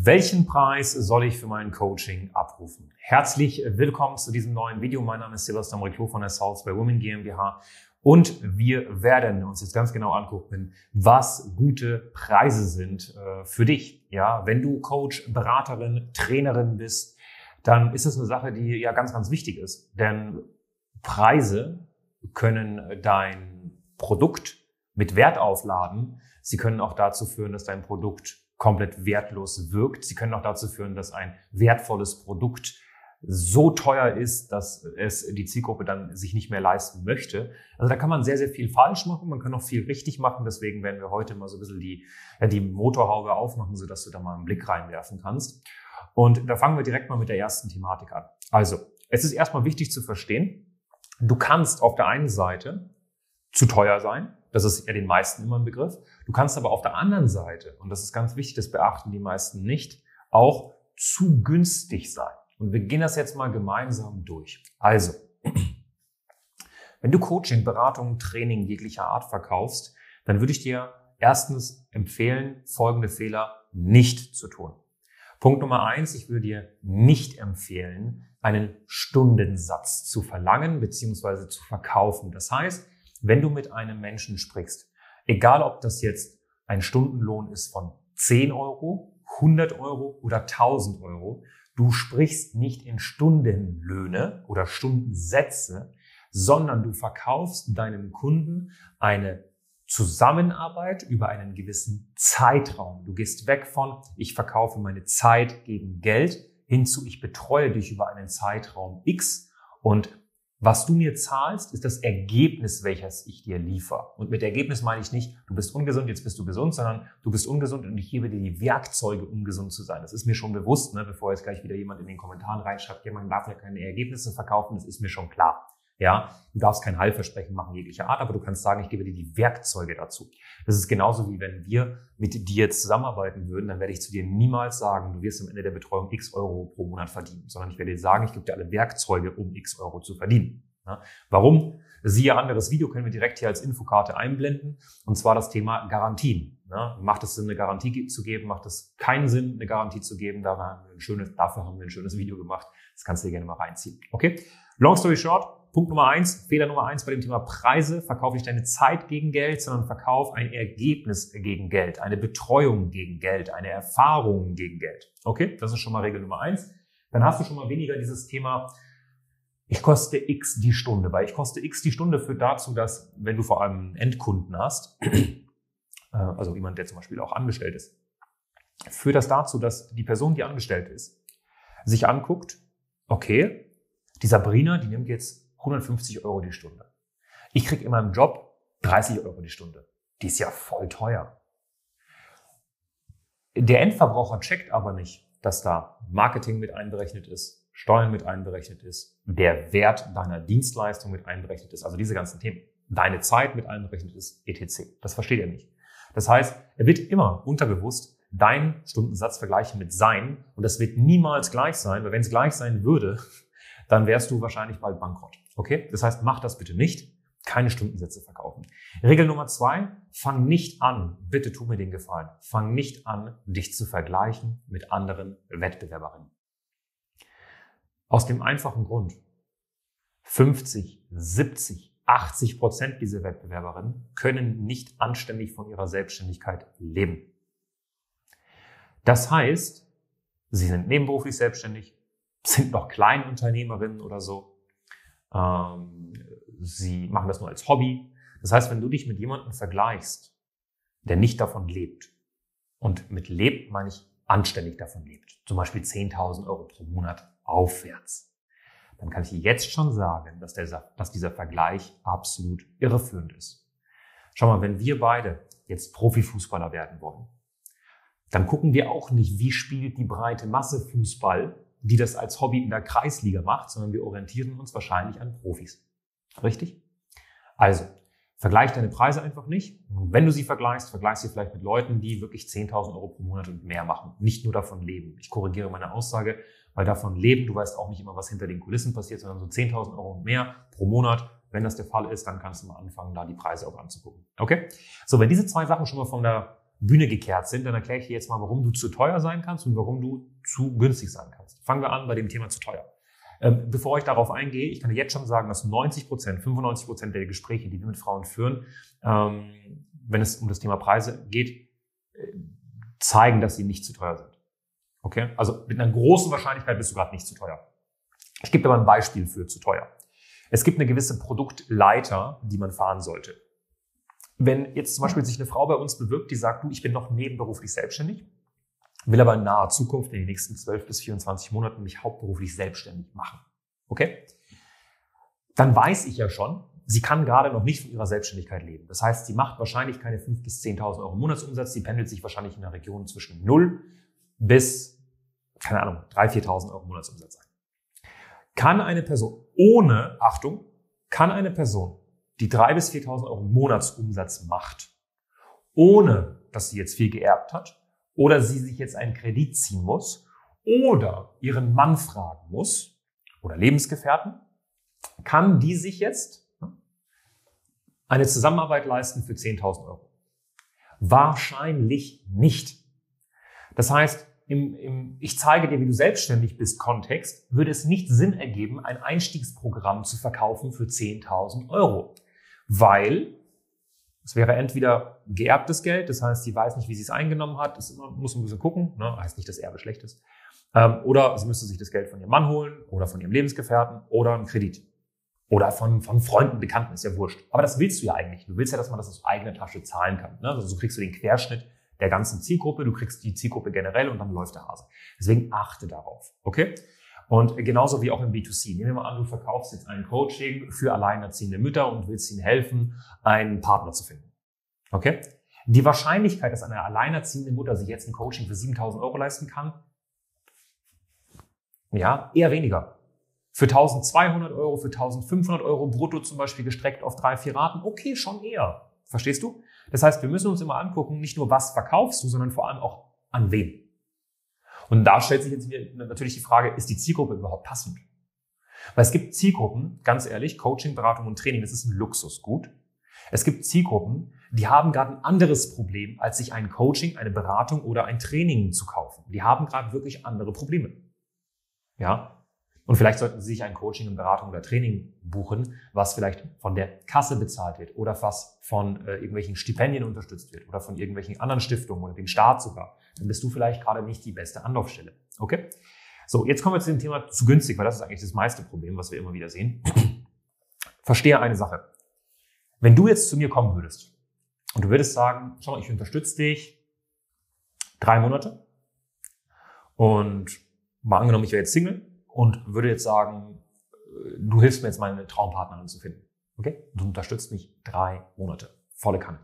Welchen Preis soll ich für mein Coaching abrufen? Herzlich willkommen zu diesem neuen Video. Mein Name ist Sebastian Reclo von der South by Women GmbH und wir werden uns jetzt ganz genau angucken, was gute Preise sind äh, für dich. Ja, wenn du Coach, Beraterin, Trainerin bist, dann ist das eine Sache, die ja ganz, ganz wichtig ist. Denn Preise können dein Produkt mit Wert aufladen. Sie können auch dazu führen, dass dein Produkt komplett wertlos wirkt. Sie können auch dazu führen, dass ein wertvolles Produkt so teuer ist, dass es die Zielgruppe dann sich nicht mehr leisten möchte. Also da kann man sehr, sehr viel falsch machen, man kann auch viel richtig machen. Deswegen werden wir heute mal so ein bisschen die, die Motorhaube aufmachen, sodass du da mal einen Blick reinwerfen kannst. Und da fangen wir direkt mal mit der ersten Thematik an. Also, es ist erstmal wichtig zu verstehen, du kannst auf der einen Seite zu teuer sein, das ist ja den meisten immer ein Begriff. Du kannst aber auf der anderen Seite, und das ist ganz wichtig, das beachten die meisten nicht, auch zu günstig sein. Und wir gehen das jetzt mal gemeinsam durch. Also, wenn du Coaching, Beratung, Training jeglicher Art verkaufst, dann würde ich dir erstens empfehlen, folgende Fehler nicht zu tun. Punkt Nummer eins, ich würde dir nicht empfehlen, einen Stundensatz zu verlangen bzw. zu verkaufen. Das heißt, wenn du mit einem Menschen sprichst, egal ob das jetzt ein Stundenlohn ist von 10 Euro, 100 Euro oder 1000 Euro, du sprichst nicht in Stundenlöhne oder Stundensätze, sondern du verkaufst deinem Kunden eine Zusammenarbeit über einen gewissen Zeitraum. Du gehst weg von, ich verkaufe meine Zeit gegen Geld hinzu, ich betreue dich über einen Zeitraum X und was du mir zahlst, ist das Ergebnis, welches ich dir liefere. Und mit Ergebnis meine ich nicht, du bist ungesund, jetzt bist du gesund, sondern du bist ungesund und ich gebe dir die Werkzeuge, um gesund zu sein. Das ist mir schon bewusst, ne, bevor jetzt gleich wieder jemand in den Kommentaren reinschreibt, ja, man darf ja keine Ergebnisse verkaufen, das ist mir schon klar. Ja, du darfst kein Heilversprechen machen jeglicher Art, aber du kannst sagen, ich gebe dir die Werkzeuge dazu. Das ist genauso wie wenn wir mit dir jetzt zusammenarbeiten würden, dann werde ich zu dir niemals sagen, du wirst am Ende der Betreuung x Euro pro Monat verdienen, sondern ich werde dir sagen, ich gebe dir alle Werkzeuge, um x Euro zu verdienen. Ja, warum? Siehe anderes Video können wir direkt hier als Infokarte einblenden, und zwar das Thema Garantien. Ja, macht es Sinn, eine Garantie zu geben? Macht es keinen Sinn, eine Garantie zu geben? Da haben wir ein schönes, dafür haben wir ein schönes Video gemacht. Das kannst du dir gerne mal reinziehen. Okay? Long story short, Punkt Nummer eins, Fehler Nummer eins bei dem Thema Preise. Verkaufe nicht deine Zeit gegen Geld, sondern verkauf ein Ergebnis gegen Geld, eine Betreuung gegen Geld, eine Erfahrung gegen Geld. Okay, das ist schon mal Regel Nummer eins. Dann hast du schon mal weniger dieses Thema, ich koste X die Stunde, weil ich koste X die Stunde führt dazu, dass, wenn du vor allem Endkunden hast, äh, also jemand, der zum Beispiel auch angestellt ist, führt das dazu, dass die Person, die angestellt ist, sich anguckt, okay, die Sabrina, die nimmt jetzt 150 Euro die Stunde. Ich krieg in meinem Job 30 Euro die Stunde. Die ist ja voll teuer. Der Endverbraucher checkt aber nicht, dass da Marketing mit einberechnet ist, Steuern mit einberechnet ist, der Wert deiner Dienstleistung mit einberechnet ist, also diese ganzen Themen, deine Zeit mit einberechnet ist, etc. Das versteht er nicht. Das heißt, er wird immer unterbewusst deinen Stundensatz vergleichen mit sein und das wird niemals gleich sein, weil wenn es gleich sein würde, dann wärst du wahrscheinlich bald bankrott. Okay? Das heißt, mach das bitte nicht. Keine Stundensätze verkaufen. Regel Nummer zwei, fang nicht an, bitte tu mir den Gefallen, fang nicht an, dich zu vergleichen mit anderen Wettbewerberinnen. Aus dem einfachen Grund, 50, 70, 80 Prozent dieser Wettbewerberinnen können nicht anständig von ihrer Selbstständigkeit leben. Das heißt, sie sind nebenberuflich selbstständig, sind noch Kleinunternehmerinnen oder so, ähm, sie machen das nur als Hobby. Das heißt, wenn du dich mit jemandem vergleichst, der nicht davon lebt, und mit lebt meine ich anständig davon lebt, zum Beispiel 10.000 Euro pro Monat aufwärts, dann kann ich dir jetzt schon sagen, dass, der, dass dieser Vergleich absolut irreführend ist. Schau mal, wenn wir beide jetzt Profifußballer werden wollen, dann gucken wir auch nicht, wie spielt die breite Masse Fußball, die das als Hobby in der Kreisliga macht, sondern wir orientieren uns wahrscheinlich an Profis. Richtig? Also, vergleich deine Preise einfach nicht. Und wenn du sie vergleichst, vergleich sie vielleicht mit Leuten, die wirklich 10.000 Euro pro Monat und mehr machen. Nicht nur davon leben. Ich korrigiere meine Aussage, weil davon leben, du weißt auch nicht immer, was hinter den Kulissen passiert, sondern so 10.000 Euro und mehr pro Monat. Wenn das der Fall ist, dann kannst du mal anfangen, da die Preise auch anzugucken. Okay? So, wenn diese zwei Sachen schon mal von der Bühne gekehrt sind, dann erkläre ich dir jetzt mal, warum du zu teuer sein kannst und warum du zu günstig sein kannst. Fangen wir an bei dem Thema zu teuer. Ähm, bevor ich darauf eingehe, ich kann jetzt schon sagen, dass 90 Prozent, 95 Prozent der Gespräche, die wir mit Frauen führen, ähm, wenn es um das Thema Preise geht, äh, zeigen, dass sie nicht zu teuer sind. Okay? Also mit einer großen Wahrscheinlichkeit bist du gerade nicht zu teuer. Ich gebe dir mal ein Beispiel für zu teuer. Es gibt eine gewisse Produktleiter, die man fahren sollte. Wenn jetzt zum Beispiel sich eine Frau bei uns bewirbt, die sagt, du, ich bin noch nebenberuflich selbstständig, will aber in naher Zukunft in den nächsten 12 bis 24 Monaten mich hauptberuflich selbstständig machen. Okay? Dann weiß ich ja schon, sie kann gerade noch nicht von ihrer Selbstständigkeit leben. Das heißt, sie macht wahrscheinlich keine 5.000 bis 10.000 Euro Monatsumsatz. Sie pendelt sich wahrscheinlich in der Region zwischen 0 bis, keine Ahnung, 3.000, 4.000 Euro Monatsumsatz ein. Kann eine Person ohne, Achtung, kann eine Person, die 3.000 bis 4.000 Euro Monatsumsatz macht, ohne dass sie jetzt viel geerbt hat, oder sie sich jetzt einen Kredit ziehen muss, oder ihren Mann fragen muss, oder Lebensgefährten, kann die sich jetzt eine Zusammenarbeit leisten für 10.000 Euro? Wahrscheinlich nicht. Das heißt, im, im Ich zeige dir, wie du selbstständig bist Kontext, würde es nicht Sinn ergeben, ein Einstiegsprogramm zu verkaufen für 10.000 Euro. Weil es wäre entweder geerbtes Geld, das heißt, sie weiß nicht, wie sie es eingenommen hat, das muss ein bisschen gucken, ne? heißt nicht, dass Erbe schlecht ist. Ähm, oder sie müsste sich das Geld von ihrem Mann holen oder von ihrem Lebensgefährten oder einen Kredit. Oder von, von Freunden, Bekannten, ist ja wurscht. Aber das willst du ja eigentlich. Du willst ja, dass man das aus eigener Tasche zahlen kann. Ne? Also so kriegst du den Querschnitt der ganzen Zielgruppe, du kriegst die Zielgruppe generell und dann läuft der Hase. Deswegen achte darauf, okay? Und genauso wie auch im B2C. Nehmen wir mal an, du verkaufst jetzt ein Coaching für alleinerziehende Mütter und willst ihnen helfen, einen Partner zu finden. Okay? Die Wahrscheinlichkeit, dass eine alleinerziehende Mutter sich jetzt ein Coaching für 7000 Euro leisten kann, ja, eher weniger. Für 1200 Euro, für 1500 Euro brutto zum Beispiel gestreckt auf drei, vier Raten, okay, schon eher. Verstehst du? Das heißt, wir müssen uns immer angucken, nicht nur was verkaufst du, sondern vor allem auch an wen. Und da stellt sich jetzt natürlich die Frage, ist die Zielgruppe überhaupt passend? Weil es gibt Zielgruppen, ganz ehrlich, Coaching, Beratung und Training, das ist ein Luxusgut. Es gibt Zielgruppen, die haben gerade ein anderes Problem, als sich ein Coaching, eine Beratung oder ein Training zu kaufen. Die haben gerade wirklich andere Probleme. Ja, und vielleicht sollten Sie sich ein Coaching, eine Beratung oder Training buchen, was vielleicht von der Kasse bezahlt wird oder was von äh, irgendwelchen Stipendien unterstützt wird oder von irgendwelchen anderen Stiftungen oder dem Staat sogar. Dann bist du vielleicht gerade nicht die beste Anlaufstelle. Okay? So, jetzt kommen wir zu dem Thema zu günstig, weil das ist eigentlich das meiste Problem, was wir immer wieder sehen. Verstehe eine Sache. Wenn du jetzt zu mir kommen würdest und du würdest sagen, schau mal, ich unterstütze dich drei Monate und mal angenommen, ich wäre jetzt Single und würde jetzt sagen, du hilfst mir jetzt meine Traumpartnerin zu finden. Okay? Du unterstützt mich drei Monate. Volle Kanne.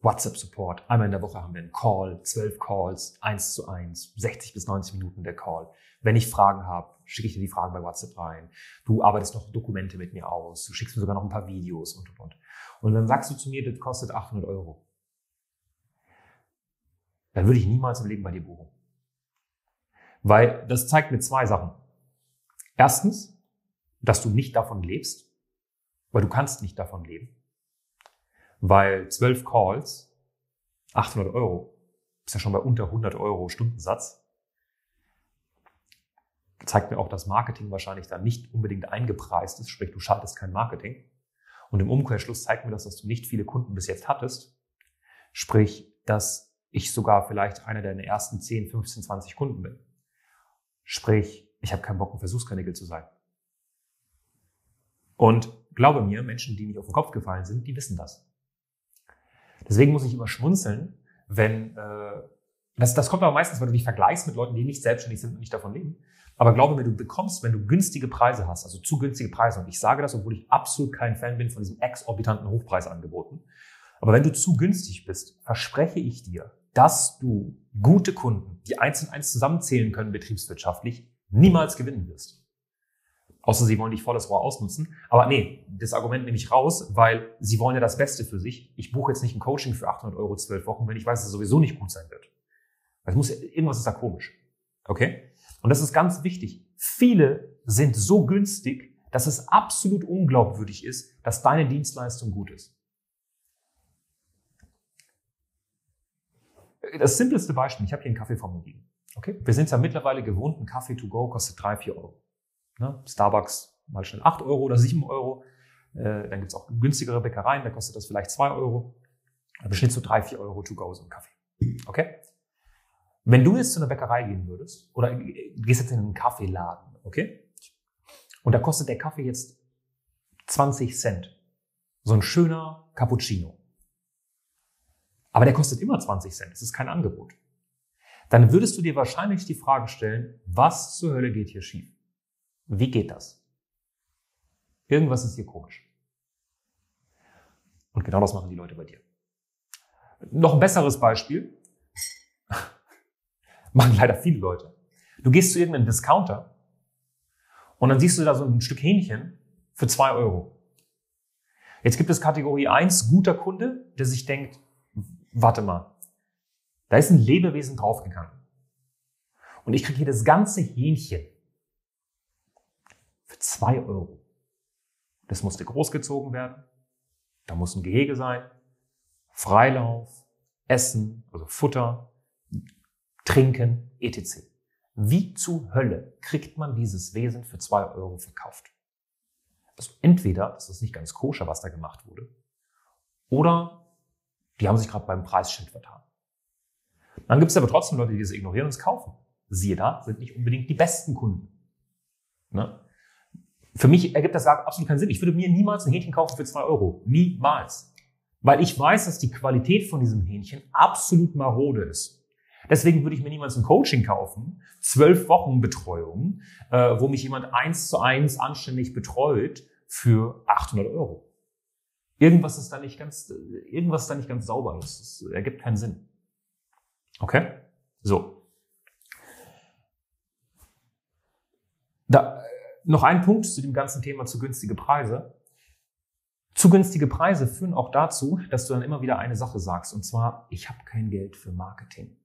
WhatsApp-Support. Einmal in der Woche haben wir einen Call, zwölf Calls, eins zu eins, 60 bis 90 Minuten der Call. Wenn ich Fragen habe, schicke ich dir die Fragen bei WhatsApp rein. Du arbeitest noch Dokumente mit mir aus. Du schickst mir sogar noch ein paar Videos und, und, und. Und dann sagst du zu mir, das kostet 800 Euro. Dann würde ich niemals im Leben bei dir buchen. Weil das zeigt mir zwei Sachen. Erstens, dass du nicht davon lebst, weil du kannst nicht davon leben. Weil zwölf Calls, 800 Euro, ist ja schon bei unter 100 Euro Stundensatz, zeigt mir auch, dass Marketing wahrscheinlich dann nicht unbedingt eingepreist ist, sprich du schaltest kein Marketing. Und im Umkehrschluss zeigt mir das, dass du nicht viele Kunden bis jetzt hattest, sprich, dass ich sogar vielleicht einer deiner ersten 10, 15, 20 Kunden bin. Sprich, ich habe keinen Bock, ein Versuchskanickel zu sein. Und glaube mir, Menschen, die nicht auf den Kopf gefallen sind, die wissen das. Deswegen muss ich immer schmunzeln, wenn äh, das, das kommt aber meistens, weil du dich vergleichst mit Leuten, die nicht selbstständig sind und nicht davon leben. Aber glaube mir, du bekommst, wenn du günstige Preise hast, also zu günstige Preise, und ich sage das, obwohl ich absolut kein Fan bin von diesen exorbitanten Hochpreisangeboten, aber wenn du zu günstig bist, verspreche ich dir, dass du gute Kunden, die eins und eins zusammenzählen können betriebswirtschaftlich, niemals gewinnen wirst. Außer sie wollen dich volles Rohr ausnutzen. Aber nee, das Argument nehme ich raus, weil sie wollen ja das Beste für sich. Ich buche jetzt nicht ein Coaching für 800 Euro zwölf Wochen, wenn ich weiß, dass es sowieso nicht gut sein wird. Das muss, irgendwas ist da komisch. Okay? Und das ist ganz wichtig. Viele sind so günstig, dass es absolut unglaubwürdig ist, dass deine Dienstleistung gut ist. Das simpleste Beispiel, ich habe hier einen Kaffee vor mir liegen. Okay? Wir sind ja mittlerweile gewohnt, ein Kaffee to go kostet drei, vier Euro. Ne? Starbucks mal schnell 8 Euro oder 7 Euro. Äh, dann gibt's auch günstigere Bäckereien, da kostet das vielleicht 2 Euro. Aber Schnitt so 3, 4 Euro to go so ein Kaffee. Okay? Wenn du jetzt zu einer Bäckerei gehen würdest, oder gehst jetzt in einen Kaffeeladen, okay? Und da kostet der Kaffee jetzt 20 Cent. So ein schöner Cappuccino. Aber der kostet immer 20 Cent. Das ist kein Angebot. Dann würdest du dir wahrscheinlich die Frage stellen, was zur Hölle geht hier schief? Wie geht das? Irgendwas ist hier komisch. Und genau das machen die Leute bei dir. Noch ein besseres Beispiel. machen leider viele Leute. Du gehst zu irgendeinem Discounter und dann siehst du da so ein Stück Hähnchen für zwei Euro. Jetzt gibt es Kategorie 1, guter Kunde, der sich denkt, warte mal, da ist ein Lebewesen draufgegangen. Und ich kriege hier das ganze Hähnchen für zwei Euro. Das musste großgezogen werden. Da muss ein Gehege sein. Freilauf, Essen, also Futter, Trinken, etc. Wie zu Hölle kriegt man dieses Wesen für zwei Euro verkauft? Also entweder das ist nicht ganz koscher, was da gemacht wurde, oder die haben sich gerade beim Preisschild vertan. Dann gibt es aber trotzdem Leute, die das ignorieren und es kaufen. Siehe da, sind nicht unbedingt die besten Kunden. Ne? Für mich ergibt das absolut keinen Sinn. Ich würde mir niemals ein Hähnchen kaufen für zwei Euro. Niemals. Weil ich weiß, dass die Qualität von diesem Hähnchen absolut marode ist. Deswegen würde ich mir niemals ein Coaching kaufen, zwölf Wochen Betreuung, äh, wo mich jemand eins zu eins anständig betreut für 800 Euro. Irgendwas ist da nicht ganz, irgendwas da nicht ganz sauber. Das, das ergibt keinen Sinn. Okay? So. Da, noch ein Punkt zu dem ganzen Thema zu günstige Preise. Zu günstige Preise führen auch dazu, dass du dann immer wieder eine Sache sagst, und zwar, ich habe kein Geld für Marketing.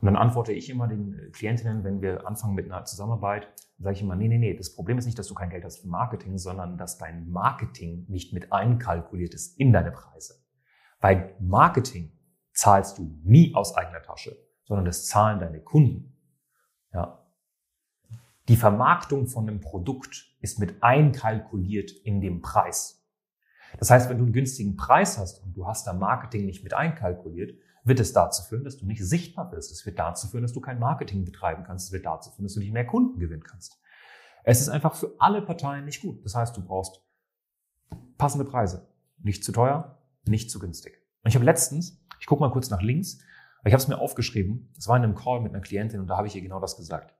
Und dann antworte ich immer den Klientinnen, wenn wir anfangen mit einer Zusammenarbeit, sage ich immer, nee, nee, nee, das Problem ist nicht, dass du kein Geld hast für Marketing, sondern dass dein Marketing nicht mit einkalkuliert ist in deine Preise. Weil Marketing zahlst du nie aus eigener Tasche, sondern das zahlen deine Kunden. Ja, die Vermarktung von einem Produkt ist mit einkalkuliert in dem Preis. Das heißt, wenn du einen günstigen Preis hast und du hast da Marketing nicht mit einkalkuliert, wird es dazu führen, dass du nicht sichtbar bist. Es wird dazu führen, dass du kein Marketing betreiben kannst. Es wird dazu führen, dass du nicht mehr Kunden gewinnen kannst. Es ist einfach für alle Parteien nicht gut. Das heißt, du brauchst passende Preise. Nicht zu teuer, nicht zu günstig. Und ich habe letztens, ich gucke mal kurz nach links, ich habe es mir aufgeschrieben, das war in einem Call mit einer Klientin und da habe ich ihr genau das gesagt.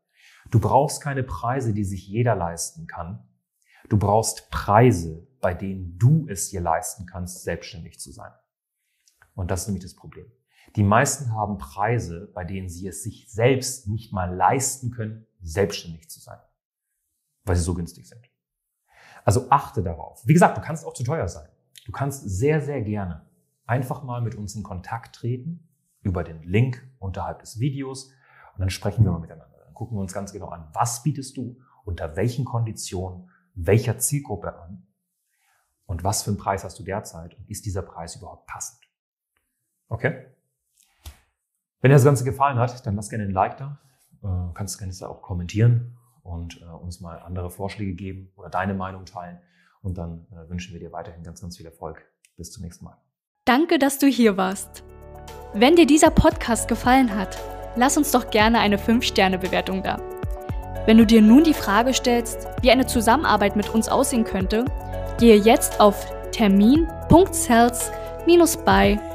Du brauchst keine Preise, die sich jeder leisten kann. Du brauchst Preise, bei denen du es dir leisten kannst, selbstständig zu sein. Und das ist nämlich das Problem. Die meisten haben Preise, bei denen sie es sich selbst nicht mal leisten können, selbstständig zu sein, weil sie so günstig sind. Also achte darauf. Wie gesagt, du kannst auch zu teuer sein. Du kannst sehr, sehr gerne einfach mal mit uns in Kontakt treten über den Link unterhalb des Videos und dann sprechen wir mal miteinander gucken wir uns ganz genau an, was bietest du, unter welchen Konditionen, welcher Zielgruppe an und was für einen Preis hast du derzeit und ist dieser Preis überhaupt passend. Okay? Wenn dir das Ganze gefallen hat, dann lass gerne ein Like da, äh, kannst gerne auch kommentieren und äh, uns mal andere Vorschläge geben oder deine Meinung teilen und dann äh, wünschen wir dir weiterhin ganz, ganz viel Erfolg. Bis zum nächsten Mal. Danke, dass du hier warst. Wenn dir dieser Podcast gefallen hat, lass uns doch gerne eine 5-Sterne-Bewertung da. Wenn du dir nun die Frage stellst, wie eine Zusammenarbeit mit uns aussehen könnte, gehe jetzt auf